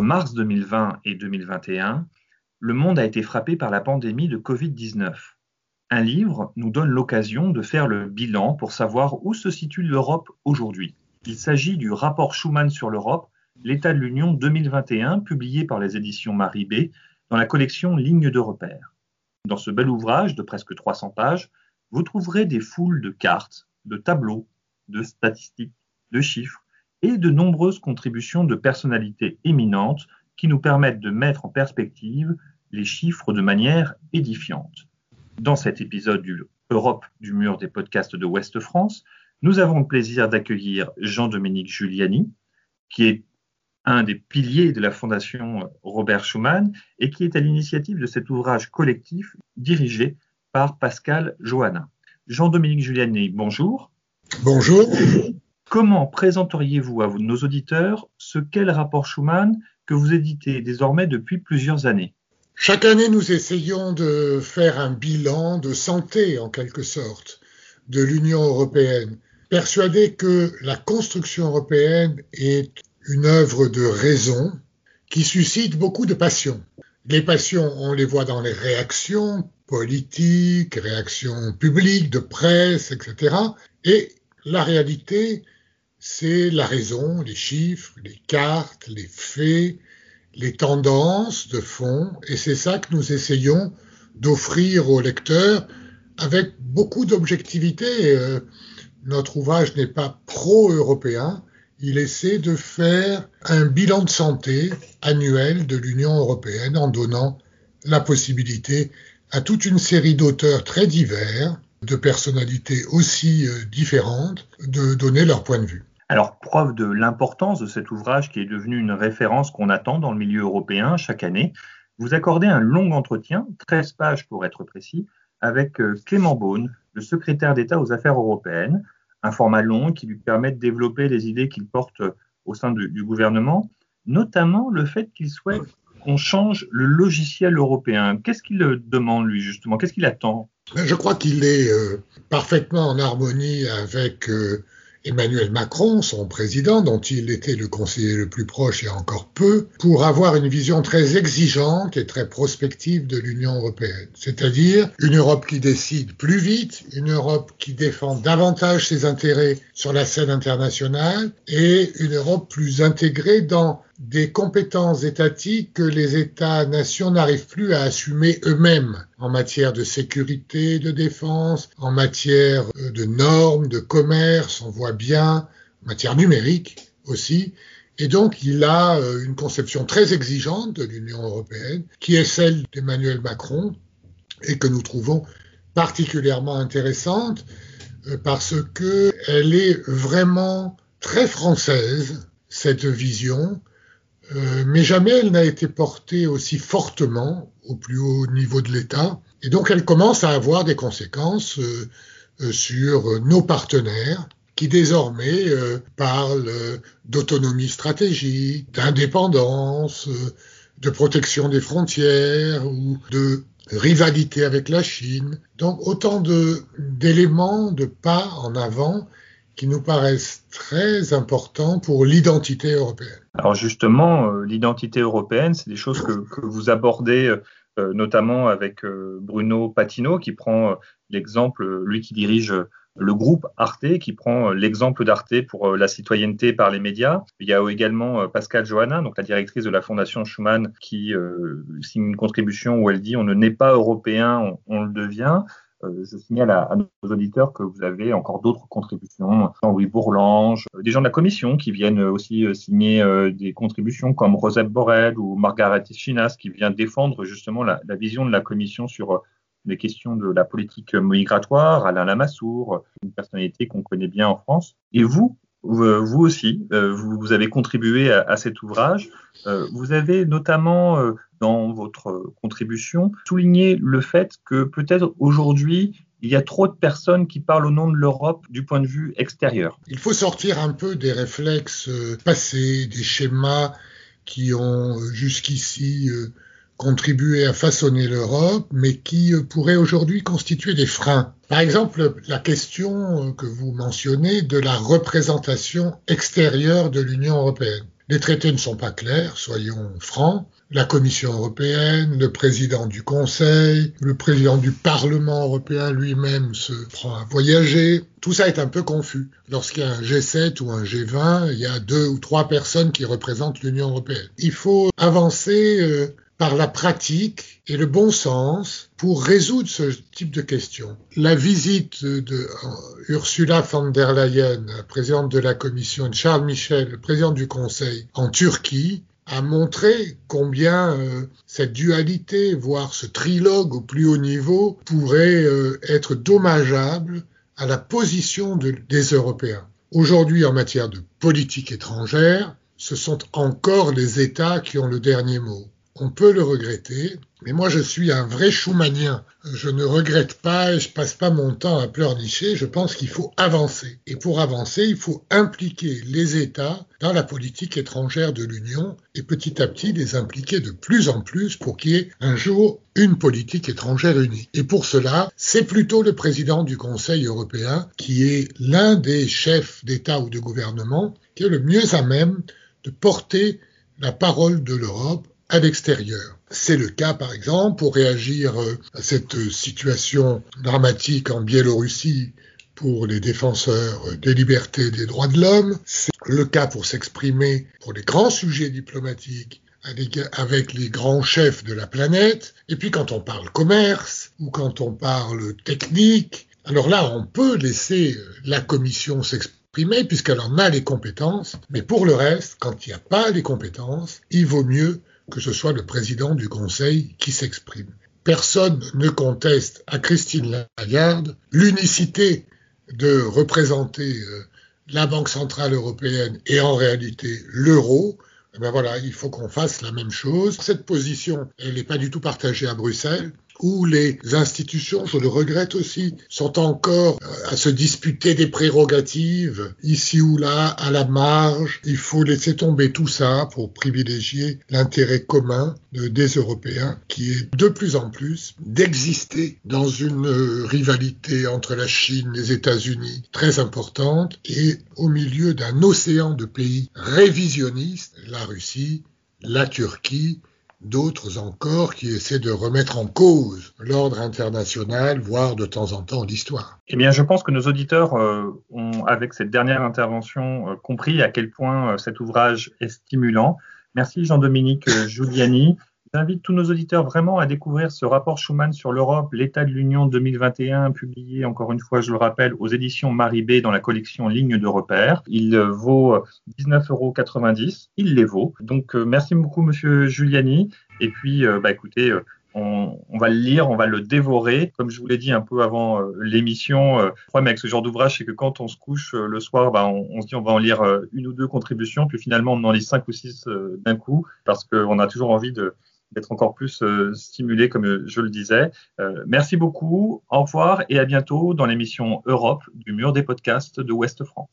mars 2020 et 2021, le monde a été frappé par la pandémie de Covid-19. Un livre nous donne l'occasion de faire le bilan pour savoir où se situe l'Europe aujourd'hui. Il s'agit du rapport Schuman sur l'Europe, l'état de l'Union 2021, publié par les éditions Marie B dans la collection Lignes de repère. Dans ce bel ouvrage de presque 300 pages, vous trouverez des foules de cartes, de tableaux, de statistiques, de chiffres et de nombreuses contributions de personnalités éminentes qui nous permettent de mettre en perspective les chiffres de manière édifiante. Dans cet épisode du Europe du mur des podcasts de Ouest France, nous avons le plaisir d'accueillir Jean-Dominique Giuliani, qui est un des piliers de la Fondation Robert Schuman et qui est à l'initiative de cet ouvrage collectif dirigé par Pascal Johanna. Jean-Dominique Giuliani, bonjour. Bonjour. Comment présenteriez-vous à nos auditeurs ce qu'est le rapport Schuman que vous éditez désormais depuis plusieurs années? Chaque année, nous essayons de faire un bilan de santé, en quelque sorte, de l'Union européenne, persuadés que la construction européenne est une œuvre de raison qui suscite beaucoup de passions. Les passions, on les voit dans les réactions politiques, réactions publiques, de presse, etc. Et la réalité, c'est la raison, les chiffres, les cartes, les faits, les tendances de fond, et c'est ça que nous essayons d'offrir aux lecteurs avec beaucoup d'objectivité. Euh, notre ouvrage n'est pas pro-européen, il essaie de faire un bilan de santé annuel de l'Union européenne en donnant la possibilité à toute une série d'auteurs très divers, de personnalités aussi euh, différentes, de donner leur point de vue. Alors, preuve de l'importance de cet ouvrage qui est devenu une référence qu'on attend dans le milieu européen chaque année, vous accordez un long entretien, 13 pages pour être précis, avec euh, Clément Beaune, le secrétaire d'État aux affaires européennes, un format long qui lui permet de développer les idées qu'il porte euh, au sein du, gouvernement, notamment le fait qu'il souhaite qu'on change le logiciel européen. Qu'est-ce qu'il demande, lui, justement? Qu'est-ce qu'il attend? Je crois qu'il est euh, parfaitement en harmonie avec euh, Emmanuel Macron, son président, dont il était le conseiller le plus proche et encore peu, pour avoir une vision très exigeante et très prospective de l'Union européenne. C'est-à-dire une Europe qui décide plus vite, une Europe qui défend davantage ses intérêts sur la scène internationale et une Europe plus intégrée dans des compétences étatiques que les États-nations n'arrivent plus à assumer eux-mêmes en matière de sécurité, de défense, en matière euh, de normes, de commerce, on voit bien, en matière numérique aussi. Et donc, il a euh, une conception très exigeante de l'Union européenne, qui est celle d'Emmanuel Macron, et que nous trouvons particulièrement intéressante euh, parce que elle est vraiment très française, cette vision, euh, mais jamais elle n'a été portée aussi fortement au plus haut niveau de l'État. Et donc elle commence à avoir des conséquences euh, euh, sur nos partenaires qui désormais parlent d'autonomie stratégique, d'indépendance, de protection des frontières ou de rivalité avec la Chine. Donc autant d'éléments, de pas en avant qui nous paraissent très importants pour l'identité européenne. Alors justement, euh, l'identité européenne, c'est des choses que, vous abordez euh, notamment avec euh, Bruno Patino, qui prend l'exemple, lui qui dirige le groupe Arte, qui prend l'exemple d'Arte pour la citoyenneté par les médias. Il y a également Pascal Johanna, donc la directrice de la Fondation Schuman, qui signe une contribution où elle dit on ne naît pas européen, on le devient. Euh, je signale à, nos auditeurs que vous avez encore d'autres contributions, Jean-Louis Bourlange, euh, des gens de la commission qui viennent aussi euh, signer des contributions comme Rosette Borrell ou Margaret Chinas qui vient défendre justement la, la vision de la commission sur les questions de la politique migratoire, Alain Lamassoure, une personnalité qu'on connaît bien en France. Et vous, vous aussi, vous avez contribué à, cet ouvrage. Vous avez notamment dans votre contribution, souligner le fait que peut-être aujourd'hui, il y a trop de personnes qui parlent au nom de l'Europe du point de vue extérieur. Il faut sortir un peu des réflexes euh, passés, des schémas qui ont euh, jusqu'ici euh, contribué à façonner l'Europe, mais qui pourraient aujourd'hui constituer des freins. Par exemple, la question que vous mentionnez de la représentation extérieure de l'Union européenne. Les traités ne sont pas clairs, soyons francs. La Commission européenne, le président du Conseil, le président du Parlement européen lui-même se prend à voyager. Tout ça est un peu confus. Lorsqu'il y a un G7 ou un G20, il y a deux ou trois personnes qui représentent l'Union européenne. Il faut avancer euh, par la pratique et le bon sens pour résoudre ce type de questions. La visite de Ursula von der Leyen, présidente de la Commission, et Charles Michel, président du Conseil, en Turquie, a montré combien euh, cette dualité, voire ce trilogue au plus haut niveau, pourrait euh, être dommageable à la position des Européens. Aujourd'hui, en matière de politique étrangère, ce sont encore les États qui ont le dernier mot. On peut le regretter, mais moi je suis un vrai Schumannien. Je ne regrette pas et je passe pas mon temps à pleurnicher. Je pense qu'il faut avancer. Et pour avancer, il faut impliquer les États dans la politique étrangère de l'Union et petit à petit les impliquer de plus en plus pour qu'il y ait un jour une politique étrangère unie. Et pour cela, c'est plutôt le président du Conseil européen qui est l'un des chefs d'État ou de gouvernement qui est le mieux à même de porter la parole de l'Europe à l'extérieur. C'est le cas, par exemple, pour réagir euh, à cette situation dramatique en Biélorussie pour les défenseurs des libertés et des droits de l'homme. C'est le cas pour s'exprimer pour les grands sujets diplomatiques avec les grands chefs de la planète. Et puis quand on parle commerce ou quand on parle technique, alors là, on peut laisser la Commission s'exprimer puisqu'elle en a les compétences. Mais pour le reste, quand il n'y a pas les compétences, il vaut mieux que ce soit le président du Conseil qui s'exprime. Personne ne conteste à Christine Lagarde l'unicité de représenter euh, la Banque centrale européenne et en réalité l'euro. Eh ben voilà, il faut qu'on fasse la même chose. Cette position, elle n'est pas du tout partagée à Bruxelles où les institutions, je le regrette aussi, sont encore euh, à se disputer des prérogatives ici ou là, à la marge. Il faut laisser tomber tout ça pour privilégier l'intérêt commun des Européens qui est de plus en plus d'exister dans une euh, rivalité entre la Chine et les États-Unis très importante et au milieu d'un océan de pays révisionnistes, la Russie, la Turquie, d'autres encore qui essaient de remettre en cause l'ordre international, voire de temps en temps l'histoire. Eh bien, je pense que nos auditeurs euh, ont, avec cette dernière intervention, euh, compris à quel point euh, cet ouvrage est stimulant. Merci Jean-Dominique Giuliani. J'invite tous nos auditeurs vraiment à découvrir ce rapport Schuman sur l'Europe, l'état de l'Union 2021, publié encore une fois, je le rappelle, aux éditions Marie B dans la collection Ligne de repère. Il vaut 19,90 euros. Il les vaut. Donc, euh, merci beaucoup, monsieur Giuliani. Et puis, euh, bah, écoutez, euh, on, va le lire, on va le dévorer. Comme je vous l'ai dit un peu avant l'émission, le problème avec ce genre d'ouvrage, c'est que quand on se couche le soir, bah, on, on, se dit on va en lire une ou deux contributions, puis finalement on en lit cinq ou six d'un coup, parce qu'on a toujours envie de, d'être encore plus euh, stimulé, comme je le disais. Euh, merci beaucoup, au revoir et à bientôt dans l'émission Europe du mur des podcasts de Ouest France.